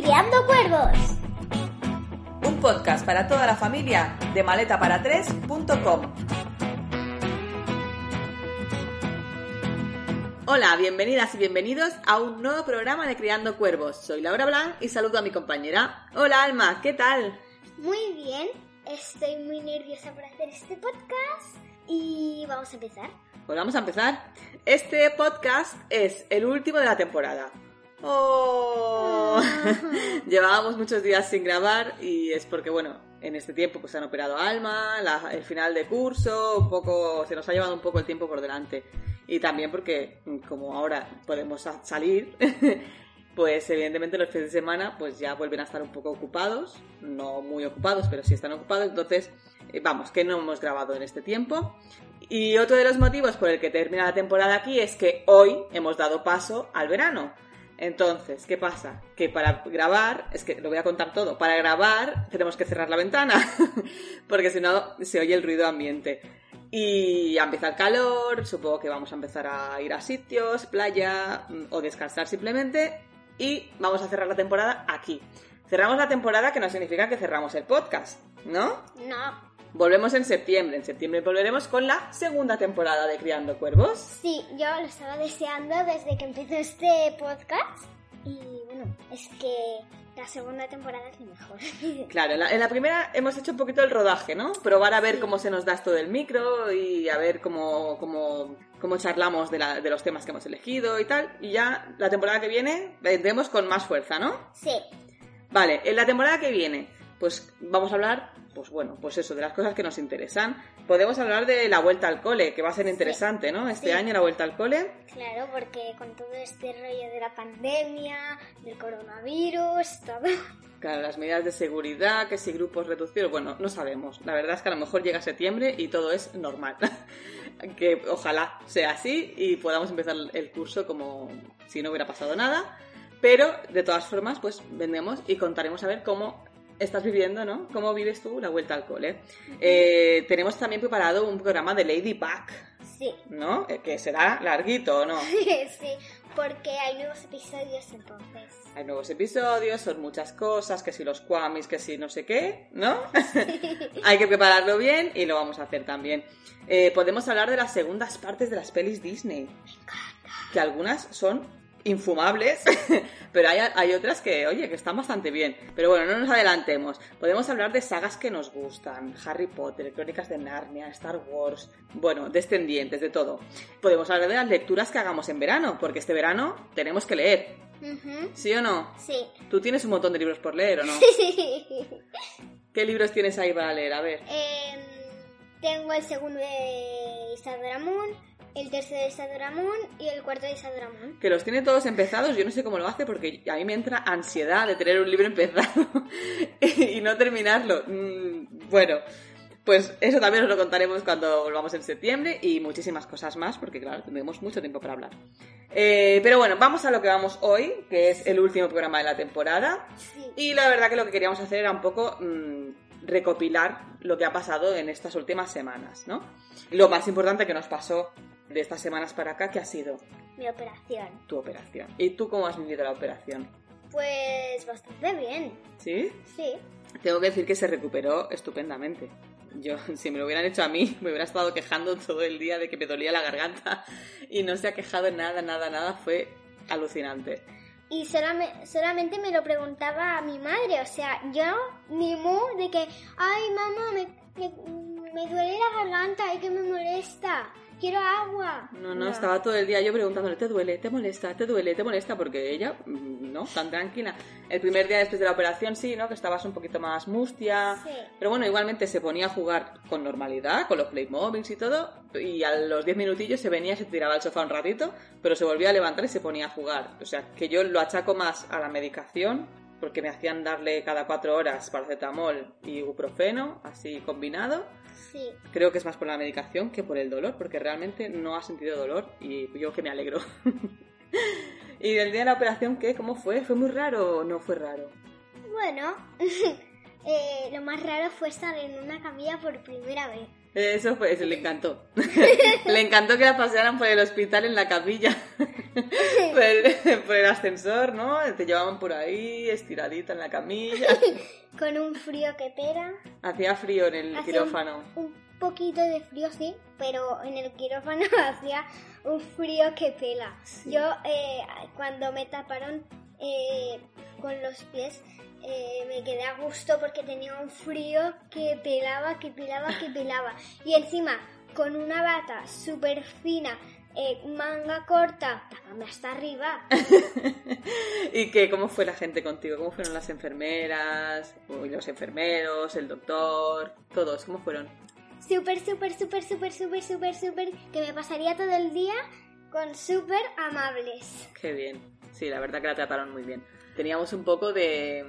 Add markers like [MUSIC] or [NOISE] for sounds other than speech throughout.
Criando Cuervos. Un podcast para toda la familia de maletaparatres.com. Hola, bienvenidas y bienvenidos a un nuevo programa de Criando Cuervos. Soy Laura Blanc y saludo a mi compañera. Hola Alma, ¿qué tal? Muy bien, estoy muy nerviosa por hacer este podcast y vamos a empezar. Pues vamos a empezar. Este podcast es el último de la temporada. ¡Oh! [LAUGHS] Llevábamos muchos días sin grabar y es porque, bueno, en este tiempo pues han operado a Alma, la- el final de curso, un poco, se nos ha llevado un poco el tiempo por delante. Y también porque, como ahora podemos sa- salir, [LAUGHS] pues evidentemente los fines de semana pues ya vuelven a estar un poco ocupados, no muy ocupados, pero sí están ocupados, entonces, eh, vamos, que no hemos grabado en este tiempo. Y otro de los motivos por el que termina la temporada aquí es que hoy hemos dado paso al verano. Entonces, ¿qué pasa? Que para grabar, es que lo voy a contar todo, para grabar tenemos que cerrar la ventana, [LAUGHS] porque si no se oye el ruido ambiente. Y empieza el calor, supongo que vamos a empezar a ir a sitios, playa mm, o descansar simplemente. Y vamos a cerrar la temporada aquí. Cerramos la temporada que no significa que cerramos el podcast, ¿no? No, Volvemos en septiembre. En septiembre volveremos con la segunda temporada de Criando Cuervos. sí, yo lo estaba deseando desde que empezó este podcast y bueno, es que la segunda temporada es mejor. [LAUGHS] Claro, en la, en la primera hemos hecho un poquito el rodaje, ¿no? Probar a ver Sí. cómo se nos da esto del micro y a ver cómo, cómo, cómo charlamos de, la- de los temas que hemos elegido y tal. Y ya la temporada que viene vendremos con más fuerza, ¿no? sí, Vale, en la temporada que viene, pues vamos a hablar, pues bueno, pues eso, de las cosas que nos interesan. Podemos hablar de la vuelta al cole, que va a ser interesante, ¿no? Este Sí. año la vuelta al cole. claro, porque con todo este rollo de la pandemia, del coronavirus, todo. Claro, las medidas de seguridad, que si grupos reducidos, bueno, no sabemos. La verdad es que a lo mejor llega septiembre y todo es normal. [LAUGHS] que ojalá sea así y podamos empezar el curso como si no hubiera pasado nada. Pero, de todas formas, pues vendremos y contaremos a ver cómo estás viviendo, ¿no? ¿Cómo vives tú la vuelta al cole? Eh, tenemos también preparado un programa de Ladybug, Sí, ¿no? Eh, que será larguito, ¿o ¿no? [LAUGHS] sí, porque hay nuevos episodios entonces. Hay nuevos episodios, son muchas cosas, que si los Kwamis, que si no sé qué, ¿no? [LAUGHS] Hay que prepararlo bien y lo vamos a hacer también. Eh, podemos hablar de las segundas partes de las pelis Disney. Que algunas son infumables, [LAUGHS] pero hay, hay otras que, oye, que están bastante bien. Pero bueno, no nos adelantemos. Podemos hablar de sagas que nos gustan. Harry Potter, Crónicas de Narnia, Star Wars, bueno, descendientes, de todo. Podemos hablar de las lecturas que hagamos en verano, porque este verano tenemos que leer. ¿Sí o no? Sí. Tú tienes un montón de libros por leer, ¿o no? ¿Qué libros tienes ahí para leer? A ver. Em, tengo el segundo de Isadora Moon, el tercero de Isadora Moon y el cuarto de Isadora Moon. Que los tiene todos empezados, yo no sé cómo lo hace porque a mí me entra ansiedad de tener un libro empezado [LAUGHS] y no terminarlo. Mm, Bueno, pues eso también os lo contaremos cuando volvamos en septiembre y muchísimas cosas más porque claro, tendremos mucho tiempo para hablar. Eh, pero bueno, vamos a lo que vamos hoy, que es el último programa de la temporada. Sí. Y la verdad que lo que queríamos hacer era un poco mm, recopilar lo que ha pasado en estas últimas semanas, ¿no? Lo más importante que nos pasó de estas semanas para acá, que ha sido Mi operación. tu operación. ¿Y tú cómo has vivido la operación? Pues bastante bien. ¿Sí? Sí. Tengo que decir que se recuperó estupendamente. Yo, [LAUGHS] si me lo hubieran hecho a mí, me hubiera estado quejando todo el día de que me dolía la garganta [LAUGHS] y no se ha quejado nada, nada, nada. Fue alucinante. Y solame- solamente me lo preguntaba a mi madre, o sea, yo ni mu de que, ay mamá, me, me, me duele la garganta y que me molesta, quiero agua. No, no, estaba todo el día yo preguntándole, ¿te duele? ¿Te molesta? ¿Te duele? ¿Te molesta? Porque ella, mm, no, tan tranquila. El primer día después de la operación sí, ¿no? Que estabas un poquito más mustia. Sí. Pero bueno, igualmente se ponía a jugar con normalidad, con los Playmobiles y todo. Y a los 10 minutillos se venía, se tiraba al sofá un ratito, pero se volvía a levantar y se ponía a jugar. O sea, que yo lo achaco más a la medicación, porque me hacían darle cada cuatro horas paracetamol y ibuprofeno, así combinado. Sí. Creo que es más por la medicación que por el dolor, porque realmente no ha sentido dolor y yo que me alegro. [LAUGHS] ¿Y del día de la operación qué? ¿Cómo fue? ¿Fue muy raro o no fue raro? Bueno, [LAUGHS] eh, lo más raro fue estar en una camilla por primera vez. Eso fue, eso le encantó. [LAUGHS] le encantó que la pasearan por el hospital en la capilla, [LAUGHS] por, el, por el ascensor, ¿no? Te llevaban por ahí, estiradita en la camilla. [LAUGHS] Con un frío que pera. Hacía frío en el Hacía quirófano. Un poquito de frío, sí, pero en el quirófano hacía un frío que pela. Sí. Yo, eh, cuando me taparon eh, con los pies, eh, me quedé a gusto porque tenía un frío que pelaba, que pelaba, que pelaba. Y encima, con una bata súper fina, eh, manga corta, tapame hasta arriba. [LAUGHS] ¿Y qué? ¿Cómo fue la gente contigo? ¿Cómo fueron las enfermeras? Uy, los enfermeros, el doctor, todos? ¿Cómo fueron? Súper, súper, súper, súper, súper, súper, súper, que me pasaría todo el día con súper amables. Qué bien. Sí, la verdad que la trataron muy bien. Teníamos un poco de,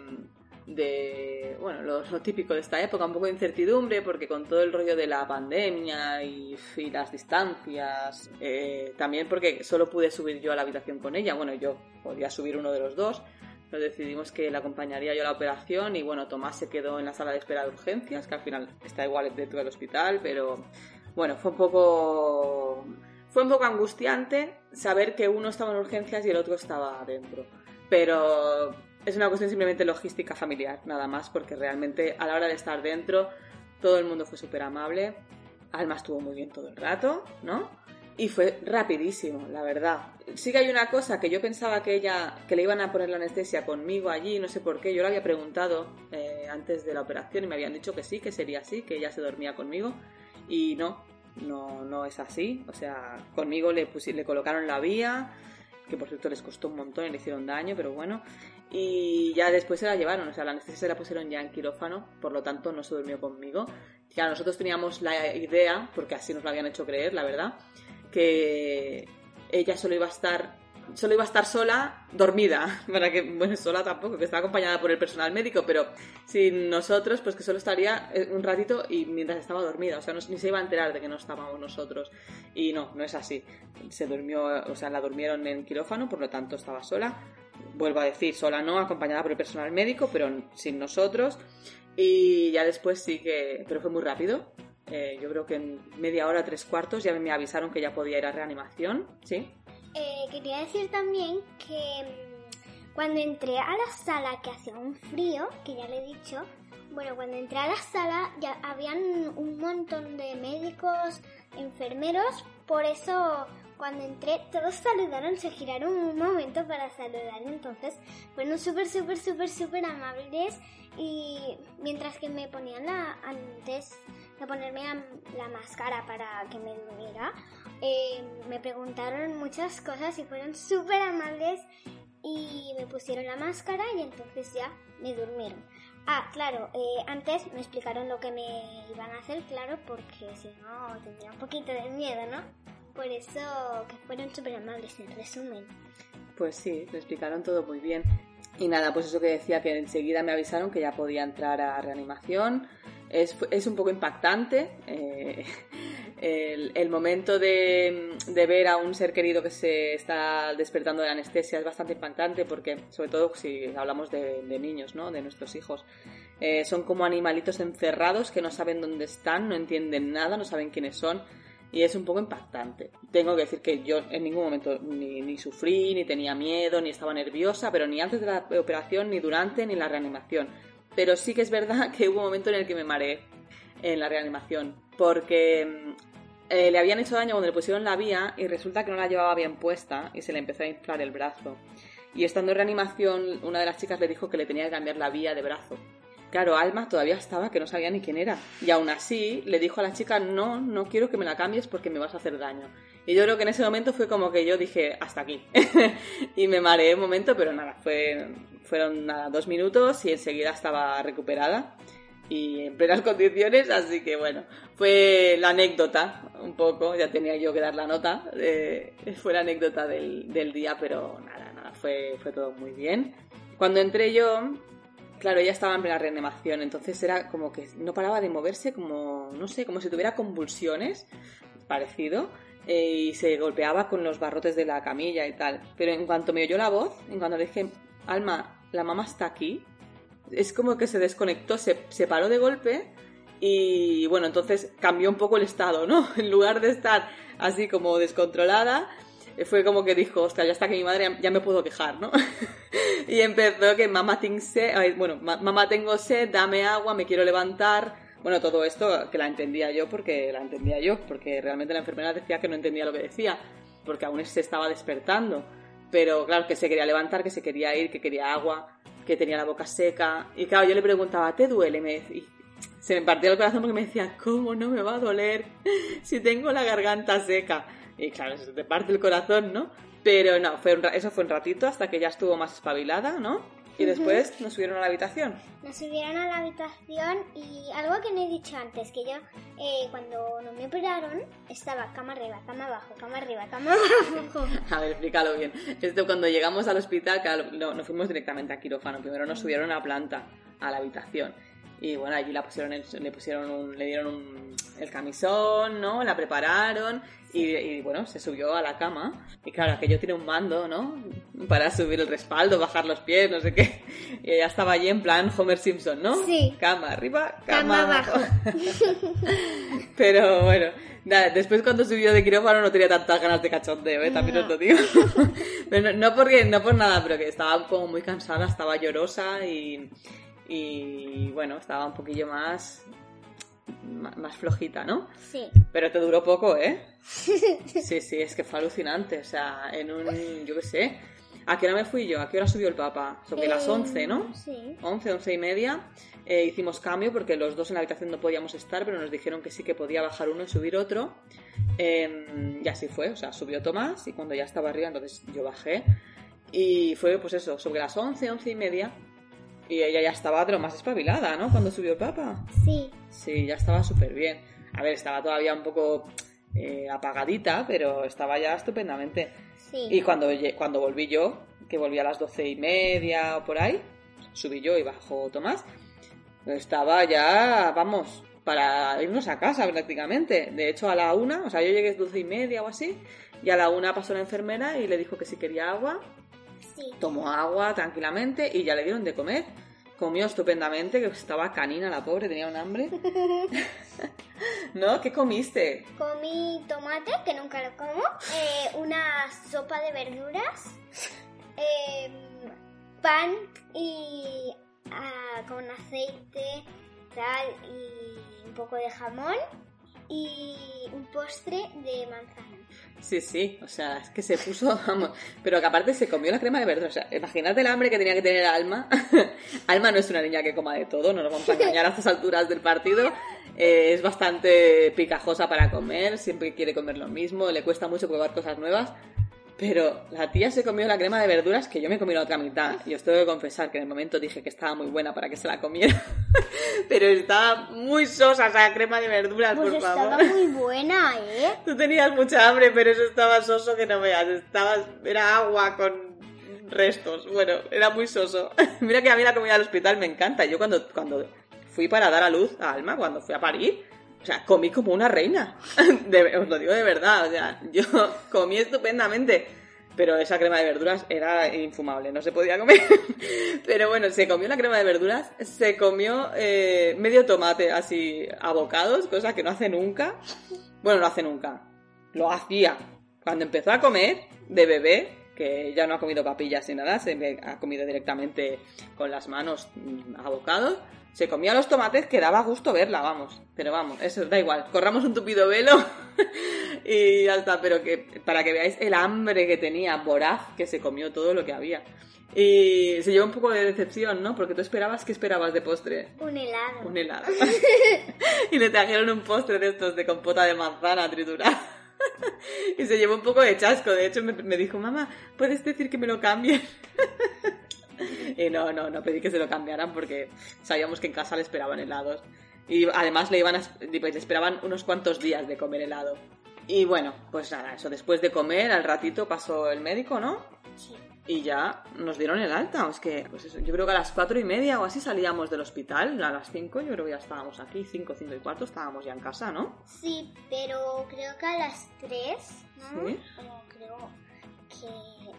de bueno, lo, lo típico de esta época, un poco de incertidumbre, porque con todo el rollo de la pandemia y, las distancias, eh, también porque solo pude subir yo a la habitación con ella, bueno, yo podía subir uno de los dos, pero decidimos que la acompañaría yo a la operación y bueno, Tomás se quedó en la sala de espera de urgencias, que al final está igual dentro del hospital, pero bueno, fue un poco fue un poco angustiante saber que uno estaba en urgencias y el otro estaba adentro. Pero es una cuestión simplemente logística familiar, nada más, porque realmente a la hora de estar dentro todo el mundo fue súper amable. Alma estuvo muy bien todo el rato, ¿no? Y fue rapidísimo, la verdad. Sí que hay una cosa que yo pensaba que ella, que le iban a poner la anestesia conmigo allí, no sé por qué. Yo le había preguntado eh, antes de la operación y me habían dicho que sí, que sería así, que ella se dormía conmigo. Y no, no, no es así. O sea, conmigo le, le colocaron la vía, que por cierto les costó un montón y le hicieron daño, pero bueno. Y ya después se la llevaron, o sea, la anestesia se la pusieron ya en quirófano, por lo tanto no se durmió conmigo. Claro, nosotros teníamos la idea, porque así nos lo habían hecho creer, la verdad, que ella solo iba a estar solo iba a estar sola, dormida, [LAUGHS] para que, bueno, sola tampoco, que estaba acompañada por el personal médico, pero sin nosotros, pues que solo estaría eh, un ratito y mientras estaba dormida, o sea, no- ni se iba a enterar de que no estábamos nosotros. Y no, no es así. Se durmió, o sea, la durmieron en quirófano, por lo tanto estaba sola. Vuelvo a decir, sola no, acompañada por el personal médico, pero sin nosotros. Y ya después sí que, pero fue muy rápido. Eh, yo creo que en media hora, tres cuartos, ya me avisaron que ya podía ir a reanimación, ¿sí? Eh, quería decir también que mm, cuando entré a la sala que hacía un frío, que ya le he dicho, bueno, cuando entré a la sala ya habían un montón de médicos, enfermeros, por eso cuando entré todos saludaron, se giraron un momento para saludar, entonces fueron súper, súper, súper, súper amables y mientras que me ponían la, antes de ponerme la, la máscara para que me durmiera, eh, me preguntaron muchas cosas y fueron súper amables y me pusieron la máscara y entonces ya me durmieron. Ah, claro, eh, antes me explicaron lo que me iban a hacer, claro, porque si no tendría un poquito de miedo, ¿no? Por eso que fueron súper amables, en resumen. Pues sí, lo explicaron todo muy bien. Y nada, pues eso que decía, que enseguida me avisaron que ya podía entrar a reanimación. Es, es un poco impactante eh, [LAUGHS] el, momento de, de ver a un ser querido que se está despertando de anestesia es bastante impactante porque, sobre todo si hablamos de, niños, ¿no? de nuestros hijos, eh, son como animalitos encerrados que no saben dónde están, no entienden nada, no saben quiénes son y es un poco impactante. Tengo que decir que yo en ningún momento ni, sufrí, ni tenía miedo, ni estaba nerviosa, pero ni antes de la operación, ni durante, ni la reanimación. Pero sí que es verdad [LAUGHS] que hubo un momento en el que me mareé en la reanimación, porque eh, le habían hecho daño cuando le pusieron la vía y resulta que no la llevaba bien puesta y se le empezó a inflar el brazo. Y estando en reanimación, una de las chicas le dijo que le tenía que cambiar la vía de brazo. Claro, Alma todavía estaba, que no sabía ni quién era. Y aún así le dijo a la chica, no, no quiero que me la cambies porque me vas a hacer daño. Y yo creo que en ese momento fue como que yo dije, hasta aquí. [LAUGHS] y me mareé un momento, pero nada, fue, fueron nada, dos minutos y enseguida estaba recuperada y en plenas [LAUGHS] condiciones, así que bueno, fue la anécdota un poco, ya tenía yo que dar la nota, eh, fue la anécdota del, del día, pero nada, nada, fue, fue todo muy bien. Cuando entré yo, Claro, ella estaba en plena reanimación, entonces era como que no paraba de moverse, como, no sé, como si tuviera convulsiones, parecido, eh, y se golpeaba con los barrotes de la camilla y tal. Pero en cuanto me oyó la voz, en cuanto le dije, Alma, la mamá está aquí, es como que se desconectó, se, se paró de golpe Y bueno, entonces cambió un poco el estado, ¿no? [LAUGHS] En lugar de estar así como descontrolada, eh, fue como que dijo, hostia, ya está que mi madre ya me puedo quejar, ¿no? [LAUGHS] y empezó que mamá tengo sed, bueno, mamá tengo sed, dame agua, me quiero levantar. Bueno, todo esto que la entendía yo porque la entendía yo, porque realmente la enfermera decía que no entendía lo que decía, porque aún se estaba despertando. Pero claro, que se quería levantar, que se quería ir, que quería agua, que tenía la boca seca. Y claro, yo le preguntaba, ¿te duele? Me se me partía el corazón porque me decía, ¿cómo no me va a doler [LAUGHS] si tengo la garganta seca? Y claro, se te parte el corazón, ¿no? Pero no, eso fue un ratito hasta que ya estuvo más espabilada, ¿no? Y después nos subieron a la habitación. Nos subieron a la habitación y algo que no he dicho antes, que yo eh, cuando no me operaron estaba cama arriba, cama abajo, cama arriba, cama abajo. [LAUGHS] a ver, explícalo bien. Esto cuando llegamos al hospital, no, no fuimos directamente a quirófano, primero nos subieron a planta, a la habitación. Y bueno, allí la pusieron le pusieron le dieron el camisón, ¿no? La prepararon y, bueno, se subió a la cama. Y claro, aquello tiene un mando, ¿no? Para subir el respaldo, bajar los pies, no sé qué. [LAUGHS] Y ella estaba allí en plan Homer Simpson, ¿no? Sí. Cama arriba, cama, abajo. [LAUGHS] Pero bueno, nada, después cuando subió de quirófano no tenía tantas ganas de cachondeo, ¿eh? También os lo digo. [LAUGHS] pero no, no, porque, no por nada, pero que estaba como muy cansada, estaba llorosa y y bueno, estaba un poquillo más más flojita, ¿no? Sí. Pero te duró poco, ¿eh? [LAUGHS] Sí, sí, es que fue alucinante. O sea, en un, yo qué sé, ¿a qué hora me fui yo? ¿A qué hora subió el Papa? Sobre las 11, ¿no? Sí. 11, 11 y media. Eh, hicimos cambio porque los dos en la habitación no podíamos estar, pero nos dijeron que sí que podía bajar uno y subir otro. Eh, y así fue, o sea, subió Tomás y cuando ya estaba arriba, entonces yo bajé. Y fue, pues eso, sobre las 11, 11 y media y ella ya estaba de lo más espabilada, ¿no? Cuando subió el Papa. Sí. Sí, ya estaba súper bien. A ver, estaba todavía un poco eh, apagadita, pero estaba ya estupendamente. Sí. Y cuando, cuando volví yo, que volví a las doce y media o por ahí, subí yo y bajó Tomás, estaba ya, vamos, para irnos a casa prácticamente. De hecho, a la una, o sea, yo llegué a doce y media o así, y a la una pasó la enfermera y le dijo que si quería agua Tomó agua tranquilamente y ya le dieron de comer. Comió estupendamente, que estaba canina la pobre, tenía un hambre. [LAUGHS] ¿No? ¿Qué comiste? Comí tomate, que nunca lo como, eh, una sopa de verduras, em, pan y ah, con aceite, tal, y un poco de jamón y un postre de manzana. Sí, sí, o sea, es que se puso, [LAUGHS] vamos, pero que aparte se comió la crema de verduras. O sea, imagínate el hambre que tenía que tener Alma. [LAUGHS] Alma no es una niña que coma de todo, no nos vamos a engañar a estas alturas del partido. Eh, es bastante picajosa para comer, siempre quiere comer lo mismo, le cuesta mucho probar cosas nuevas. Pero la tía se comió la crema de verduras que yo me comí la otra mitad. Y os tengo que confesar que en el momento dije que estaba muy buena para que se la comiera. [LAUGHS] Pero estaba muy sosa esa crema de verduras, pues por favor. Estaba muy buena, ¿eh? [LAUGHS] Tú tenías mucha hambre, pero eso estaba soso que no veas. Estaba, era agua con restos. Bueno, era muy soso. [LAUGHS] Mira que a mí la comida del hospital me encanta. Yo cuando, cuando fui para dar a luz a Alma, cuando fui a parir, o sea, comí como una reina. [LAUGHS] os lo digo de verdad. O sea, yo [LAUGHS] comí estupendamente. Pero esa crema de verduras era infumable, no se podía comer. [LAUGHS] Pero bueno, se comió la crema de verduras, se comió eh, medio tomate así a bocados, cosa que no hace nunca. Bueno, no hace nunca. Lo hacía. Cuando empezó a comer de bebé, que ya no ha comido papillas ni nada, se ha comido directamente con las manos mm, a bocados se comía los tomates que daba gusto verla, vamos. Pero vamos, eso da igual. Corramos un tupido velo [LAUGHS] y ya está. Pero que para que veáis el hambre que tenía, voraz, que se comió todo lo que había. Y se llevó un poco de decepción, ¿no? Porque tú esperabas, ¿qué esperabas de postre? Un helado. Un helado. [LAUGHS] [LAUGHS] y le trajeron un postre de estos de compota de manzana triturada. y se llevó un poco de chasco. De hecho, me, me dijo, mamá, ¿puedes decir que me lo cambien? [LAUGHS] y no, no, no pedí que se lo cambiaran porque sabíamos que en casa le esperaban helados. Y además le, iban a, pues, le esperaban unos cuantos días de comer helado. Y bueno, pues nada, eso después de comer, al ratito pasó el médico, ¿no? Sí. Y ya nos dieron el alta. Es que, pues eso, yo creo que a las cuatro y media o así salíamos del hospital. A las cinco yo creo que ya estábamos aquí. Cinco, cinco y cuarto estábamos ya en casa, ¿no? Sí, pero creo que a las tres, ¿no? Sí.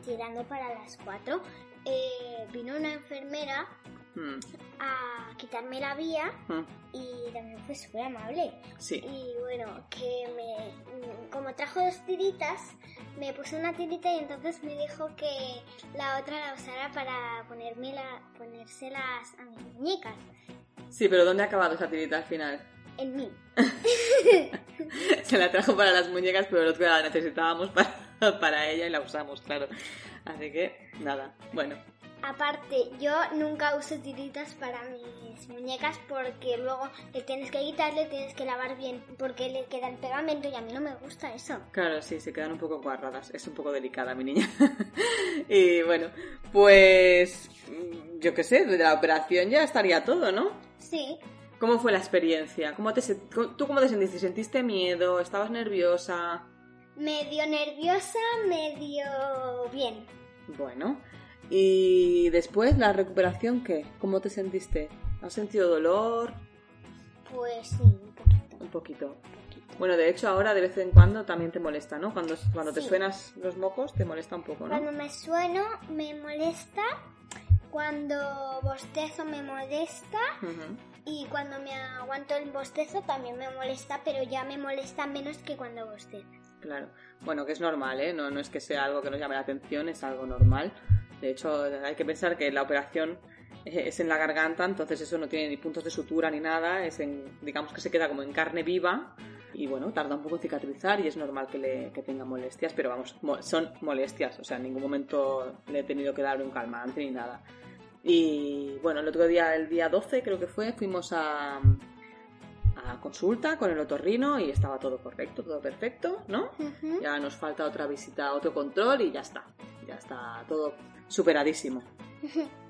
Tirando para las cuatro, eh, vino una enfermera Mm, a quitarme la vía mm, y también fue súper amable. Sí. Y bueno, que me, como trajo dos tiritas, me puso una tirita y entonces me dijo que la otra la usara para ponerme la, ponérselas a mis muñecas. Sí, pero ¿dónde ha acabado esa tirita al final? En mí. [LAUGHS] Se la trajo para las muñecas, pero el otro la necesitábamos para, [LAUGHS] para ella y la usamos, claro. Así que, nada, bueno. Aparte, yo nunca uso tiritas para mis muñecas porque luego le tienes que quitarle, tienes que lavar bien porque le queda el pegamento y a mí no me gusta eso. Claro, sí, se quedan un poco cuadradas. Es un poco delicada, mi niña. [LAUGHS] y bueno, pues mm, yo qué sé, de la operación ya estaría todo, ¿no? Sí, ¿Cómo fue la experiencia? ¿Cómo te, ¿Tú cómo te sentiste? ¿Sentiste miedo? ¿Estabas nerviosa? Medio nerviosa, medio bien. Bueno, y después la recuperación, ¿qué? ¿Cómo te sentiste? ¿Has sentido dolor? Pues sí, un poquito. Un poquito. un poquito. Bueno, de hecho ahora de vez en cuando también te molesta, ¿no? Cuando, cuando te suenas los mocos te molesta un poco, Cuando ¿no? me sueno, me molesta. Cuando bostezo, me molesta. Y cuando me aguanto el bostezo, también me molesta, pero ya me molesta menos que cuando bostezo. Claro. Bueno, que es normal, ¿eh? No, no es que sea algo que nos llame la atención, es algo normal. De hecho, hay que pensar que la operación eh, es en la garganta, entonces eso no tiene ni puntos de sutura ni nada, es en, digamos que se queda como en carne viva y bueno, tarda un poco en cicatrizar y es normal que, le, que tenga molestias, pero vamos, mo- son molestias, o sea, en ningún momento le he tenido que dar un calmante ni nada. Y bueno, el otro día, el día 12 creo que fue, fuimos a, a consulta con el otorrino y estaba todo correcto, todo perfecto, ¿no? Ya nos falta otra visita otro control y ya está. Ya está todo superadísimo.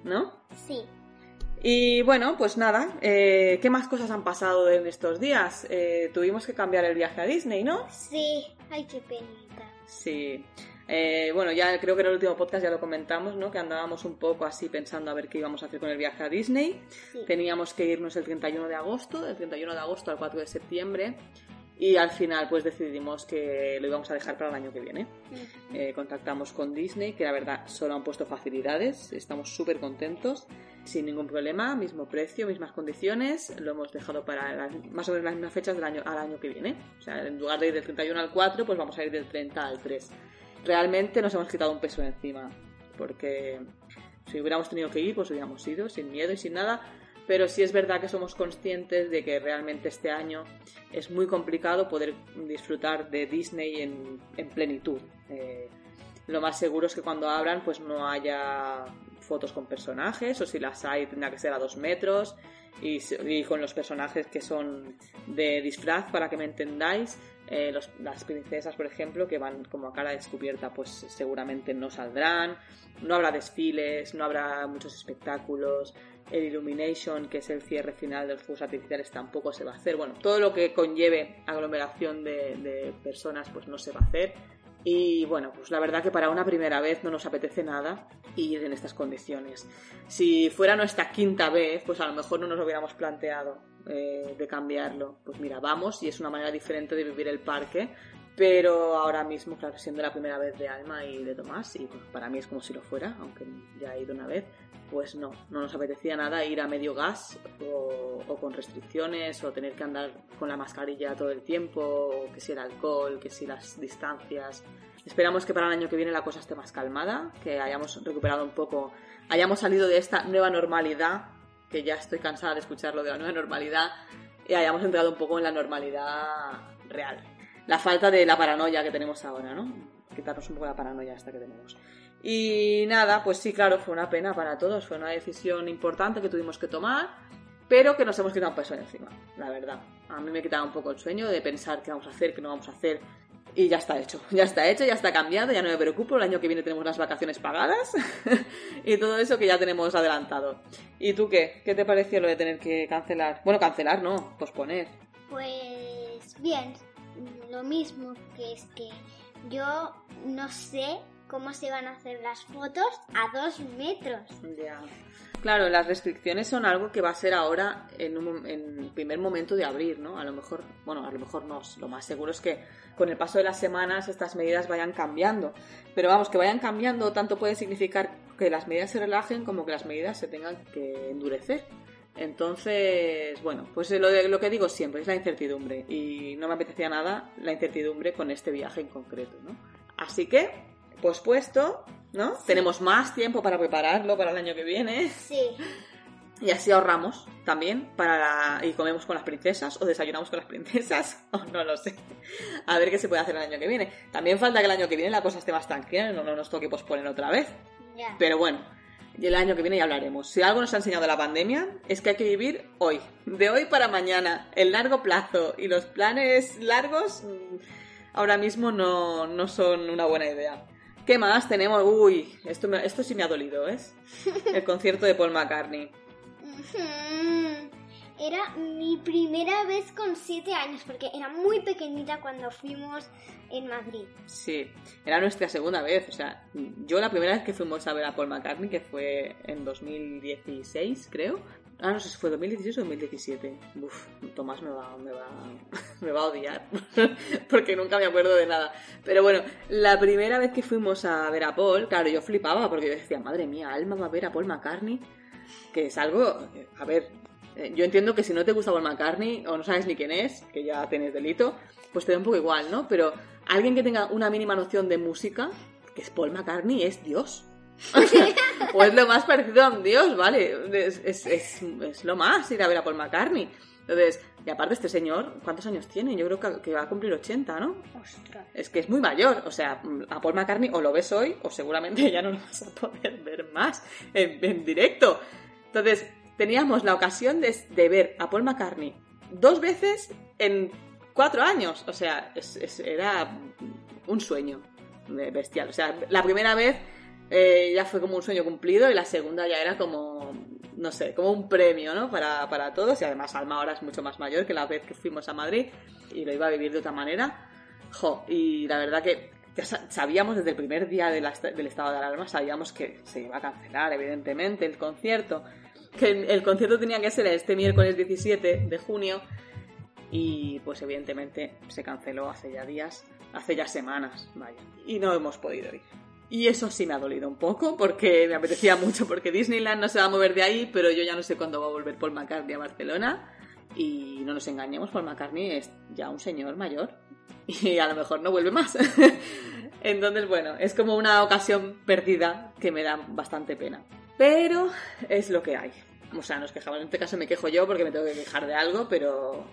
¿No? Sí. Y bueno, pues nada, eh, ¿qué más cosas han pasado en estos días? Eh, tuvimos que cambiar el viaje a Disney, ¿no? Sí. Ay, qué penita. Sí. Eh, bueno, ya creo que en el último podcast ya lo comentamos, ¿no? Que andábamos un poco así pensando a ver qué íbamos a hacer con el viaje a Disney. Sí. Teníamos que irnos el 31 de agosto, del 31 de agosto al 4 de septiembre. Y al final pues decidimos que lo íbamos a dejar para el año que viene. Eh, contactamos con Disney, que la verdad solo han puesto facilidades, estamos súper contentos, sin ningún problema, mismo precio, mismas condiciones, lo hemos dejado para las- más o menos las mismas fechas del año, al año que viene. O sea, en lugar de ir del 31 al 4, pues vamos a ir del 30 al 3. Realmente nos hemos quitado un peso encima, porque si hubiéramos tenido que ir, pues hubiéramos ido sin miedo y sin nada. Pero sí es verdad que somos conscientes de que realmente este año es muy complicado poder disfrutar de Disney en, en plenitud. Eh, lo más seguro es que cuando abran pues no haya fotos con personajes o si las hay tendrá que ser a dos metros y, y con los personajes que son de disfraz para que me entendáis Eh, los- las princesas por ejemplo que van como a cara descubierta pues seguramente no saldrán no habrá desfiles no habrá muchos espectáculos el Illumination, que es el cierre final de los fuegos artificiales, tampoco se va a hacer. Bueno, todo lo que conlleve aglomeración de, personas, pues no se va a hacer. Y bueno, pues la verdad que para una primera vez no nos apetece nada ir en estas condiciones. Si fuera nuestra quinta vez, pues a lo mejor no nos lo hubiéramos planteado eh, de cambiarlo. Pues mira, vamos y es una manera diferente de vivir el parque. Pero ahora mismo, claro, siendo la primera vez de Alma y de Tomás, y pues, para mí es como si lo fuera, aunque ya he ido una vez, pues no, no nos apetecía nada ir a medio gas o, o con restricciones o tener que andar con la mascarilla todo el tiempo, o que si el alcohol, que si las distancias. Esperamos que para el año que viene la cosa esté más calmada, que hayamos recuperado un poco, hayamos salido de esta nueva normalidad, que ya estoy cansada de escucharlo de la nueva normalidad, y hayamos entrado un poco en la normalidad real. La falta de la paranoia que tenemos ahora, ¿no? Quitarnos un poco la paranoia esta que tenemos. Y nada, pues sí, claro, fue una pena para todos, fue una decisión importante que tuvimos que tomar, pero que nos hemos quitado un peso encima, la verdad. A mí me quitaba un poco el sueño de pensar qué vamos a hacer, qué no vamos a hacer, y ya está hecho, ya está hecho, ya está cambiado, ya no me preocupo, el año que viene tenemos las vacaciones pagadas [LAUGHS] y todo eso que ya tenemos adelantado. ¿Y tú qué? ¿Qué te pareció lo de tener que cancelar? Bueno, cancelar no, posponer. Pues bien, lo mismo que es que yo no sé cómo se van a hacer las fotos a dos metros. Ya. Claro, las restricciones son algo que va a ser ahora en un primer momento de abrir, ¿no? A lo mejor, bueno, a lo mejor no, lo más seguro es que con el paso de las semanas estas medidas vayan cambiando. Pero vamos, que vayan cambiando tanto puede significar que las medidas se relajen como que las medidas se tengan que endurecer. Entonces, bueno, pues lo que digo siempre es la incertidumbre y no me apetecía nada la incertidumbre con este viaje en concreto, ¿no? Así que, pues puesto, ¿no? Tenemos más tiempo para prepararlo para el año que viene. Sí. Y así ahorramos también para y comemos con las princesas o desayunamos con las princesas [LAUGHS] o no lo sé. A ver qué se puede hacer el año que viene. También falta que el año que viene la cosa esté más tranquila, no, no nos toque posponer otra vez. Ya. Pero bueno, y el año que viene ya hablaremos. Si algo nos ha enseñado la pandemia es que hay que vivir hoy, de hoy para mañana, el largo plazo y los planes largos mm, ahora mismo no, no son una buena idea. ¿Qué más tenemos? Uy, esto, me- esto sí me ha dolido, ¿es? El concierto de Paul McCartney. Era mi primera vez con siete años, porque era muy pequeñita cuando fuimos en Madrid. Sí, era nuestra segunda vez. O sea, yo la primera vez que fuimos a ver a Paul McCartney, que fue en 2016, creo. Ah, no sé si fue 2016 o 2017. Uf, Tomás me va, me va, [LAUGHS] me va a odiar, [LAUGHS] porque nunca me acuerdo de nada. Pero bueno, la primera vez que fuimos a ver a Paul, claro, yo flipaba, porque yo decía, madre mía, Alma va a ver a Paul McCartney, que es algo, eh, a ver, eh, yo entiendo que si no te gusta Paul McCartney o no sabes ni quién es, que ya tienes delito, pues te da un poco igual, ¿no? Pero alguien que tenga una mínima noción de música, que es Paul McCartney, es Dios. [LAUGHS] o es lo más parecido a un Dios, ¿vale? Es, es- es- es lo más ir a ver a Paul McCartney. Entonces, y aparte este señor, ¿cuántos años tiene? Yo creo que, que va a cumplir 80, ¿no? Ostras. Es que es muy mayor, o sea, a Paul McCartney o lo ves hoy o seguramente ya no lo vas a poder ver más en, en directo. Entonces, teníamos la ocasión de, de ver a Paul McCartney dos veces en cuatro años, o sea, era un sueño bestial. O sea, la primera vez eh, ya fue como un sueño cumplido y la segunda ya era como, no sé, como un premio, ¿no? Para, para todos y además Alma ahora es mucho más mayor que la vez que fuimos a Madrid y lo iba a vivir de otra manera. Jo, y la verdad que ya sa- sabíamos desde el primer día del estado de alarma, sabíamos que se iba a cancelar, evidentemente, el concierto. Que el concierto tenía que ser este miércoles 17 de junio y pues evidentemente se canceló hace ya días, hace ya semanas, vaya. Y no hemos podido ir. Y eso sí me ha dolido un poco porque me apetecía mucho porque Disneyland no se va a mover de ahí, pero yo ya no sé cuándo va a volver Paul McCartney a Barcelona. Y no nos engañemos, Paul McCartney es ya un señor mayor [LAUGHS] y a lo mejor no vuelve más. [LAUGHS] Entonces, bueno, es como una ocasión perdida que me da bastante pena. Pero es lo que hay. O sea, nos quejamos. En este caso me quejo yo porque me tengo que quejar de algo, pero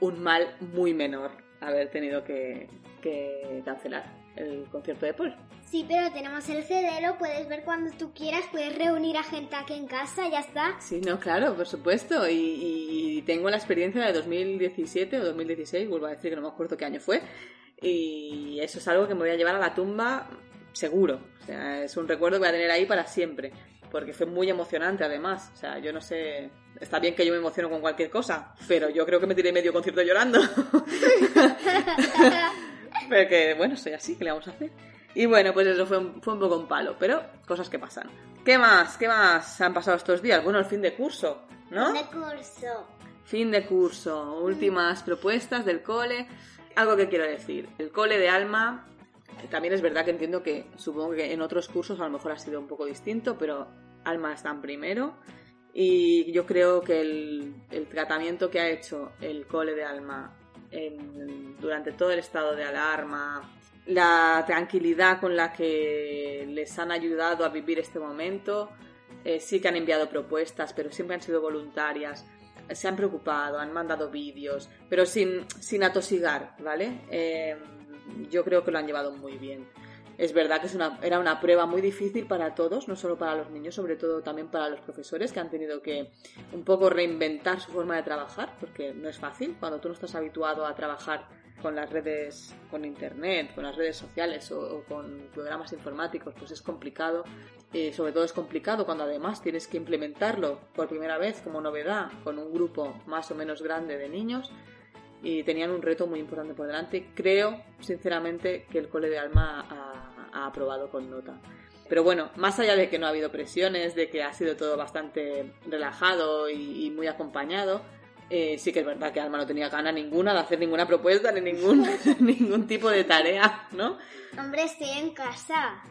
un mal muy menor haber tenido que, que cancelar el concierto de Paul. Sí, pero tenemos el CD, lo puedes ver cuando tú quieras, puedes reunir a gente aquí en casa, ya está. Sí, no, claro, por supuesto. Y, y tengo la experiencia de 2017 o 2016, vuelvo a decir que no me acuerdo qué año fue. Y eso es algo que me voy a llevar a la tumba seguro. O sea, es un recuerdo que voy a tener ahí para siempre. Porque fue muy emocionante además. O sea, yo no sé. Está bien que yo me emociono con cualquier cosa, pero yo creo que me tiré medio concierto llorando. [LAUGHS] [LAUGHS] pero que, bueno, soy así, ¿qué le vamos a hacer? Y bueno, pues eso fue un, fue un poco un palo, pero cosas que pasan. ¿Qué más? ¿Qué más han pasado estos días? Bueno, el fin de curso, ¿no? De curso. Fin de curso, últimas propuestas del cole. Algo que quiero decir, el cole de Alma, también es verdad que entiendo que supongo que en otros cursos a lo mejor ha sido un poco distinto, pero Alma está en primero y yo creo que el, el tratamiento que ha hecho el cole de Alma en- durante todo el estado de alarma, la tranquilidad con la que les han ayudado a vivir este momento, eh, sí que han enviado propuestas, pero siempre han sido voluntarias se han preocupado, han mandado vídeos, pero sin, sin atosigar, ¿vale? Eh, yo creo que lo han llevado muy bien. Es verdad que es una, era una prueba muy difícil para todos, no solo para los niños, sobre todo también para los profesores que han tenido que un poco reinventar su forma de trabajar, porque no es fácil cuando tú no estás habituado a trabajar con las redes, con internet, con las redes sociales o, o con programas informáticos, pues es complicado. Eh, sobre todo es complicado cuando además tienes que implementarlo por primera vez como novedad con un grupo más o menos grande de niños y tenían un reto muy importante por delante. Creo, sinceramente, que el Cole de Alma ha, ha aprobado con nota. Pero bueno, más allá de que no ha habido presiones, de que ha sido todo bastante relajado y, y muy acompañado, eh, sí que es verdad que Alma no tenía gana ninguna de hacer ninguna propuesta ni ningún, [LAUGHS] ningún tipo de tarea, ¿no? Hombre, estoy en casa.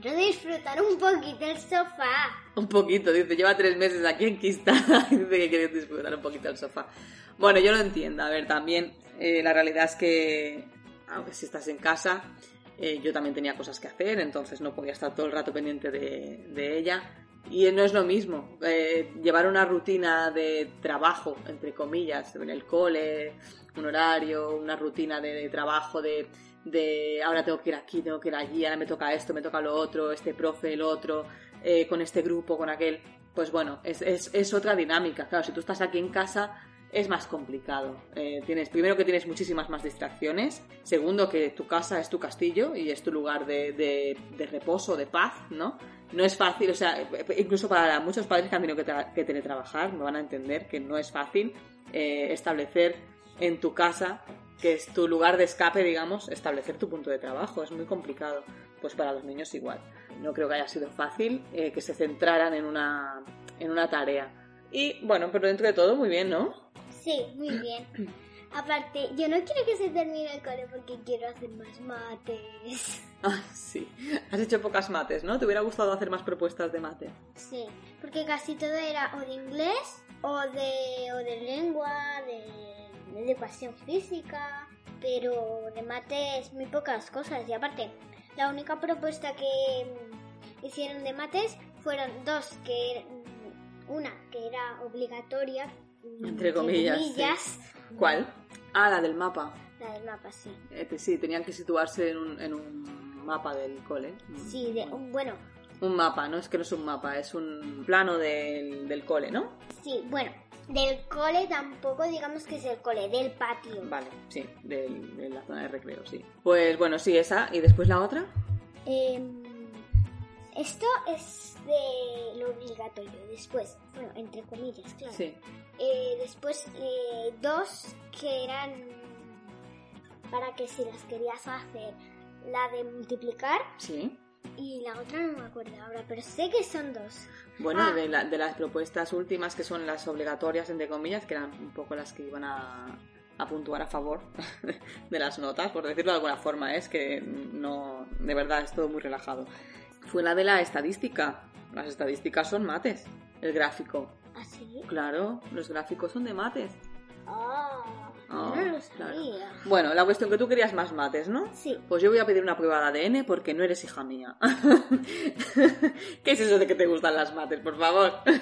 quiero disfrutar un poquito el sofá. Un poquito, dice, lleva tres meses aquí en Quista [LAUGHS] dice que quiere disfrutar un poquito el sofá. Bueno, yo lo entiendo. A ver, también eh, la realidad es que, aunque si estás en casa, eh, yo también tenía cosas que hacer, entonces no podía estar todo el rato pendiente de, de ella. Y no es lo mismo eh, llevar una rutina de trabajo, entre comillas, en el cole, un horario, una rutina de, de trabajo, de, de ahora tengo que ir aquí, tengo que ir allí, ahora me toca esto, me toca lo otro, este profe, el otro, eh, con este grupo, con aquel. Pues bueno, es, es, es otra dinámica. Claro, si tú estás aquí en casa, es más complicado. Eh, tienes, primero que tienes muchísimas más distracciones. Segundo que tu casa es tu castillo y es tu lugar de, de, de reposo, de paz, ¿no? No es fácil, o sea, incluso para muchos padres que han tenido que, que teletrabajar, me van a entender que no es fácil eh, establecer en tu casa, que es tu lugar de escape, digamos, establecer tu punto de trabajo. Es muy complicado. Pues para los niños igual. No creo que haya sido fácil eh, que se centraran en una, en una tarea. Y bueno, pero dentro de todo muy bien, ¿no? Sí, muy bien. Aparte, yo no quiero que se termine el cole porque quiero hacer más mates. [LAUGHS] Ah, sí. Has hecho pocas mates, ¿no? ¿Te hubiera gustado hacer más propuestas de mate? Sí, porque casi todo era o de inglés o de, o de lengua, de, de educación física, pero de mates muy pocas cosas. Y aparte, la única propuesta que hicieron de mates fueron dos, que mm, una que era obligatoria, Entre comillas, comillas, ¿Cuál? Ah, la del mapa. la del mapa, sí. Eh, sí, tenían que situarse en un, en un mapa del cole. Sí, de, bueno, Un mapa, no es que no es un mapa, es un plano del, del cole, ¿no? sí, bueno, del cole tampoco digamos que es el cole, del patio. Vale, sí, del- de la zona de recreo, sí. Pues bueno, sí, esa. ¿Y después la otra? Em, esto es de lo obligatorio. Después, bueno, entre comillas, claro. Sí. Eh, después, eh, dos que eran para que si las querías hacer, la de multiplicar Sí. y la otra no me acuerdo ahora, pero sé que son dos. Bueno, Ah. de, la- de las propuestas últimas, que son las obligatorias, entre comillas, que eran un poco las que iban a, a puntuar a favor [LAUGHS] de las notas, por decirlo de alguna forma, es que no, de verdad, es todo muy relajado. Fue la de la estadística. Las estadísticas son mates. El gráfico. ¿Así? Claro, los gráficos son de mates. Ah, Ah, yo no lo claro. sabía. Bueno, la cuestión que tú querías más mates, ¿no? Sí. Pues yo voy a pedir una prueba de ADN porque no eres hija mía. [LAUGHS] ¿Qué es eso de que te gustan las mates, por favor? [LAUGHS]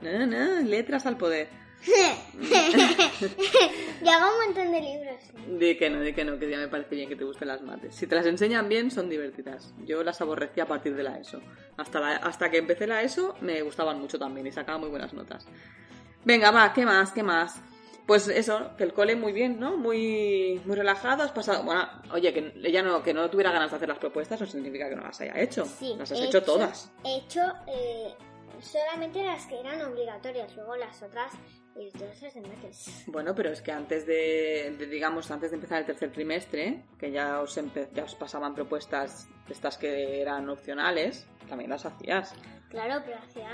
No, no, letras al poder. [LAUGHS] ya hago un montón de libros. Di que no, di que no, que ya me parece bien que te gusten las mates. Si te las enseñan bien, son divertidas. Yo las aborrecí a partir de la ESO. Hasta, la- hasta que empecé la ESO me gustaban mucho también y sacaba muy buenas notas. Venga, va, ¿qué más? ¿Qué más? Pues eso, que el cole muy bien, ¿no? Muy, muy relajado, has pasado... Bueno, oye, que ella no, que no tuviera ganas de hacer las propuestas no significa que no las haya hecho. Sí, las has he hecho, todas. He hecho eh, solamente las que eran obligatorias, luego las otras y todas. Bueno, pero es que antes de, de, digamos, antes de empezar el tercer trimestre, que ya os, ya os pasaban propuestas estas que eran opcionales, también las hacías. Claro, pero hacía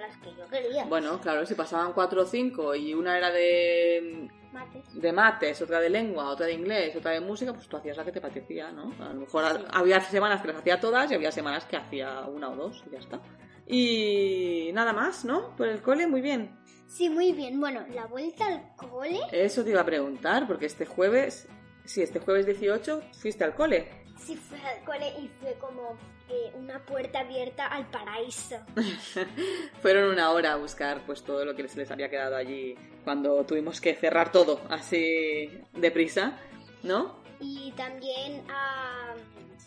las que yo quería. Bueno, claro, si pasaban cuatro o cinco y una era de, Mates. de mates, otra de lengua, otra de inglés, otra de música, pues tú hacías la que te parecía, ¿no? A lo mejor Sí. había semanas que las hacía todas y había semanas que hacía una o dos y ya está. Y nada más, ¿no? Por el cole, muy bien. Sí, muy bien. Bueno, la vuelta al cole. Eso te iba a preguntar, porque este jueves, sí, este jueves 18 fuiste al cole. Sí, fue al cole y fue como eh, una puerta abierta al paraíso. [LAUGHS] Fueron una hora a buscar pues todo lo que se les había quedado allí cuando tuvimos que cerrar todo así deprisa, ¿no? Y también a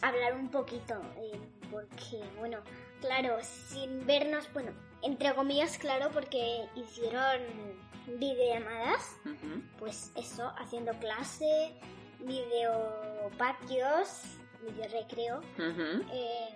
hablar un poquito, eh, porque, bueno, claro, sin vernos, bueno, entre comillas, claro, porque hicieron videollamadas, pues eso, haciendo clase, videopatios, video recreo, Ujú. eh,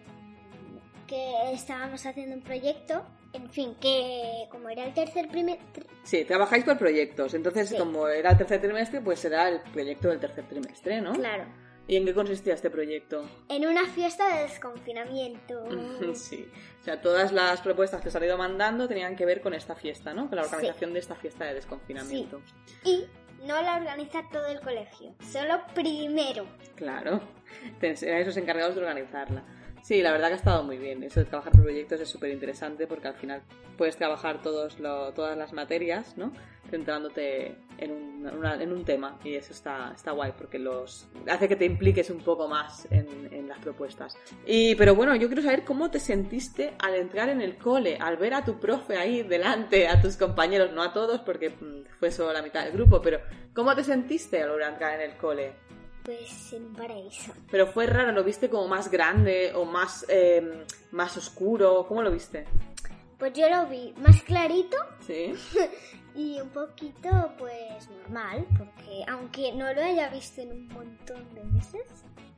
que estábamos haciendo un proyecto, en fin, que como era el tercer primer... Sí, trabajáis por proyectos, entonces Sí. como era el tercer trimestre, pues será el proyecto del tercer trimestre, ¿no? Claro, ¿Y en qué consistía este proyecto? en una fiesta de desconfinamiento. [LAUGHS] Sí, o sea, todas las propuestas que os han ido mandando tenían que ver con esta fiesta, ¿no? Con la Sí. organización de esta fiesta de desconfinamiento. Y no la organiza todo el colegio, solo primero. Claro, eran esos encargados de organizarla. Sí, la verdad que ha estado muy bien. Eso de trabajar por proyectos es súper interesante porque al final puedes trabajar todos todas las materias, ¿no? Centrándote en un, tema y eso está, está guay porque los hace que te impliques un poco más en, en, las propuestas. Y, pero bueno, yo quiero saber cómo te sentiste al entrar en el cole, al ver a tu profe ahí delante, a tus compañeros, no a todos porque mm, fue solo la mitad del grupo, pero ¿cómo te sentiste al entrar en el cole? Pues en un paraíso. Pero fue raro, ¿lo viste como más grande o más, eh, más oscuro? ¿Cómo lo viste? Pues yo lo vi más clarito. Sí. [LAUGHS] y un poquito, pues, normal, porque aunque no lo haya visto en un montón de meses,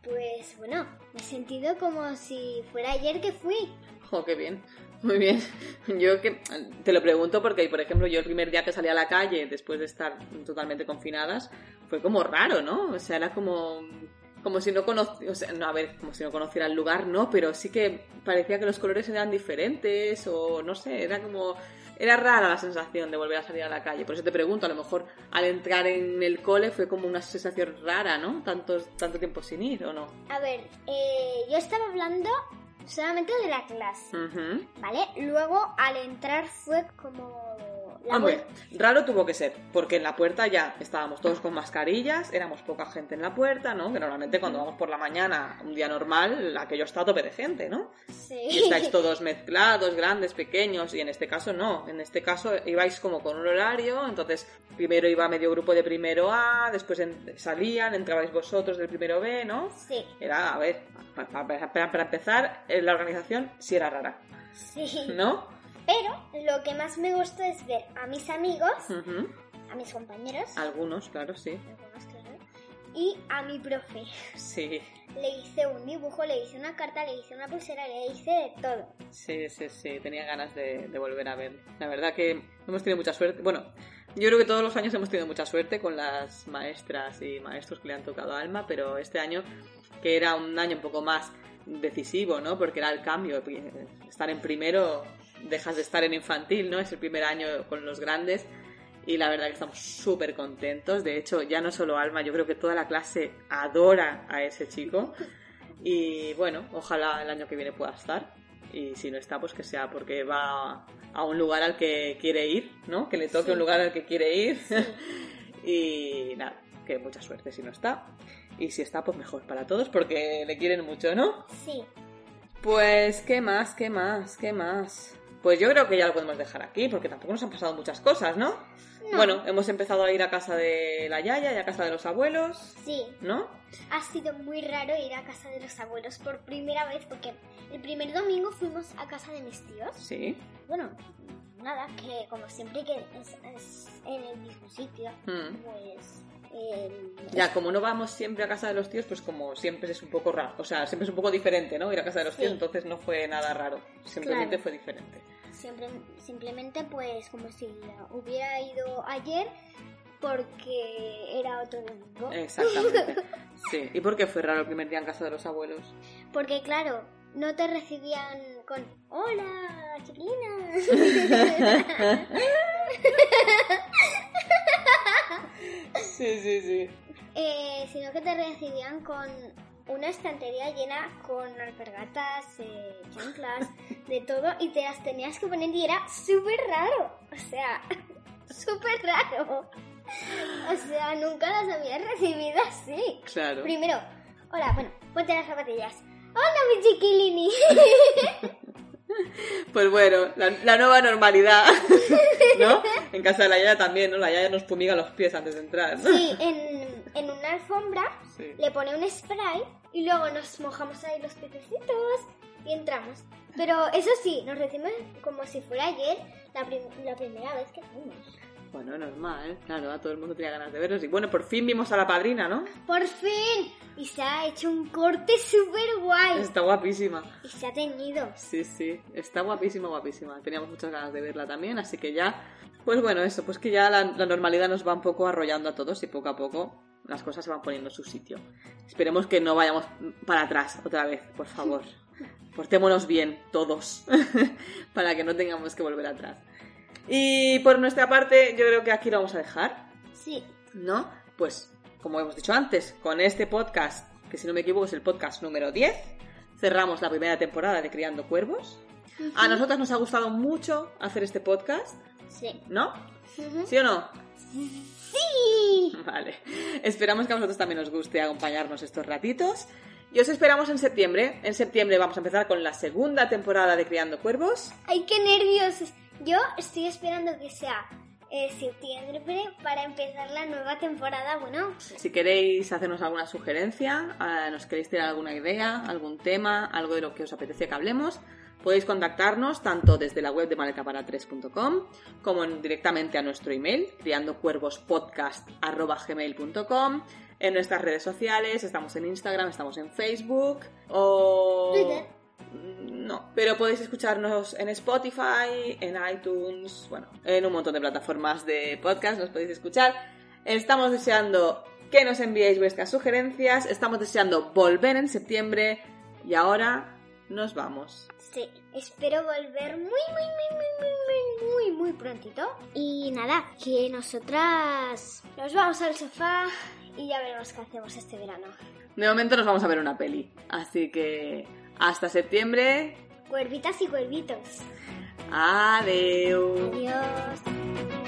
pues, bueno, me he sentido como si fuera ayer que fui. ¡Oh, qué bien! Muy bien. [LAUGHS] Yo que te lo pregunto porque, por ejemplo, yo el primer día que salí a la calle, después de estar totalmente confinadas, fue como raro, ¿no? O sea, era como como si no conociera, o sea, no, a ver, como si no conociera el lugar, no, pero sí que parecía que los colores eran diferentes o no sé, era como era rara la sensación de volver a salir a la calle. Por eso te pregunto, a lo mejor al entrar en el cole fue como una sensación rara, ¿no? Tanto, tanto tiempo sin ir, ¿o no? A ver, eh, yo estaba hablando solamente de la clase, ¿vale? Luego al entrar fue como Hombre, raro tuvo que ser, porque en la puerta ya estábamos todos con mascarillas, éramos poca gente en la puerta, ¿no? Que normalmente cuando vamos por la mañana, un día normal, aquello está a tope de gente, ¿no? Sí. Y estáis todos mezclados, grandes, pequeños, y en este caso no. En este caso ibais como con un horario, entonces primero iba medio grupo de primero A, después salían, entrabais vosotros del primero B, ¿no? Sí. Era, a ver, para, empezar, eh, la organización sí era rara. Sí. ¿No? Pero lo que más me gustó es ver a mis amigos, a mis compañeros. Algunos, claro, sí. Algunos, claro. Y a mi profe. Sí. Le hice un dibujo, le hice una carta, le hice una pulsera, le hice de todo. Sí, sí, sí. Tenía ganas de, volver a ver. La verdad que hemos tenido mucha suerte. Bueno, yo creo que todos los años hemos tenido mucha suerte con las maestras y maestros que le han tocado alma, pero este año, que era un año un poco más decisivo, ¿no? Porque era el cambio. Estar en primero dejas de estar en infantil, ¿no? Es el primer año con los grandes y la verdad que estamos súper contentos. De hecho, ya no solo Alma, yo creo que toda la clase adora a ese chico. Y bueno, ojalá el año que viene pueda estar. Y si no está, pues que sea porque va a un lugar al que quiere ir, ¿no? Que le toque un lugar al que quiere ir. [LAUGHS] y nada, que mucha suerte si no está. Y si está, pues mejor para todos porque le quieren mucho, ¿no? Sí. Pues, ¿qué más? ¿Qué más? ¿Qué más? Pues yo creo que ya lo podemos dejar aquí, porque tampoco nos han pasado muchas cosas, ¿no? Bueno, hemos empezado a ir a casa de la Yaya y a casa de los abuelos. Sí. ¿No? Ha sido muy raro ir a casa de los abuelos por primera vez, porque el primer domingo fuimos a casa de mis tíos. Sí. Bueno, nada, que como siempre que es, en el mismo sitio, mm. pues ya, como no vamos siempre a casa de los tíos, pues como siempre es un poco raro. O sea, siempre es un poco diferente, ¿no? Ir a casa de los tíos, entonces no fue nada raro. Simplemente fue diferente. Siempre, simplemente, pues, como si hubiera ido ayer porque era otro domingo. Exactamente. [LAUGHS] Sí. ¿Y por qué fue raro el primer día en casa de los abuelos? Porque, claro, no te recibían con ¡Hola, chiquilina! [LAUGHS] Sí, sí, sí. [LAUGHS] Eh, sino que te recibían con una estantería llena con alpergatas, eh, chanclas, de todo, y te las tenías que poner y era súper raro. O sea, [LAUGHS] súper raro. O sea, nunca las había recibido así. Claro. Primero, hola, bueno, ponte las zapatillas. Hola, mi chiquilini. [LAUGHS] Pues bueno, la, nueva normalidad, [LAUGHS] ¿no? En casa de la Yaya también, ¿no? La Yaya nos fumiga los pies antes de entrar, ¿no? Sí, en, en una alfombra le pone un spray y luego nos mojamos ahí los piececitos y entramos. Pero eso sí, nos recibimos como si fuera ayer la, la primera vez que fuimos. Bueno, normal, claro, a todo el mundo tenía ganas de vernos. Y bueno, por fin vimos a la padrina, ¿no? ¡Por fin! Y se ha hecho un corte súper guay. Está guapísima. Y se ha teñido. Sí, sí, está guapísima, guapísima. Teníamos muchas ganas de verla también, así que ya... Pues bueno, eso, pues que ya la, normalidad nos va un poco arrollando a todos y poco a poco las cosas se van poniendo en su sitio. Esperemos que no vayamos para atrás otra vez, por favor. [LAUGHS] Portémonos bien, todos, [LAUGHS] para que no tengamos que volver atrás. Y por nuestra parte, yo creo que aquí lo vamos a dejar. Sí. ¿no? Pues, como hemos dicho antes, con este podcast, que si no me equivoco es el podcast número 10, cerramos la primera temporada de Criando Cuervos. A nosotras nos ha gustado mucho hacer este podcast, Sí. ¿no? Ujú. ¿Sí o no? Sí. Vale. Esperamos que a vosotros también os guste acompañarnos estos ratitos. Y os esperamos en septiembre. En septiembre vamos a empezar con la segunda temporada de Criando Cuervos. Ay, qué nervios. Yo estoy esperando que sea eh, septiembre para empezar la nueva temporada. Bueno, Si queréis hacernos alguna sugerencia, ah, nos queréis tirar alguna idea, algún tema, algo de lo que os apetece que hablemos, podéis contactarnos tanto desde la web de maletapara3.com como en- directamente a nuestro email, criandocuervospodcast.gmail.com en nuestras redes sociales, estamos en Instagram, estamos en Facebook o... Twitter. Mm, No, pero podéis escucharnos en Spotify, en iTunes, bueno, en un montón de plataformas de podcast nos podéis escuchar. Estamos deseando que nos enviéis vuestras sugerencias, estamos deseando volver en septiembre y ahora nos vamos. Sí. Espero volver muy, muy, muy, muy, muy, muy, muy, muy prontito. Y nada, que nosotras nos vamos al sofá y ya veremos qué hacemos este verano. De momento nos vamos a ver una peli, así que hasta septiembre. Cuervitas y cuervitos. Adiós. Adiós.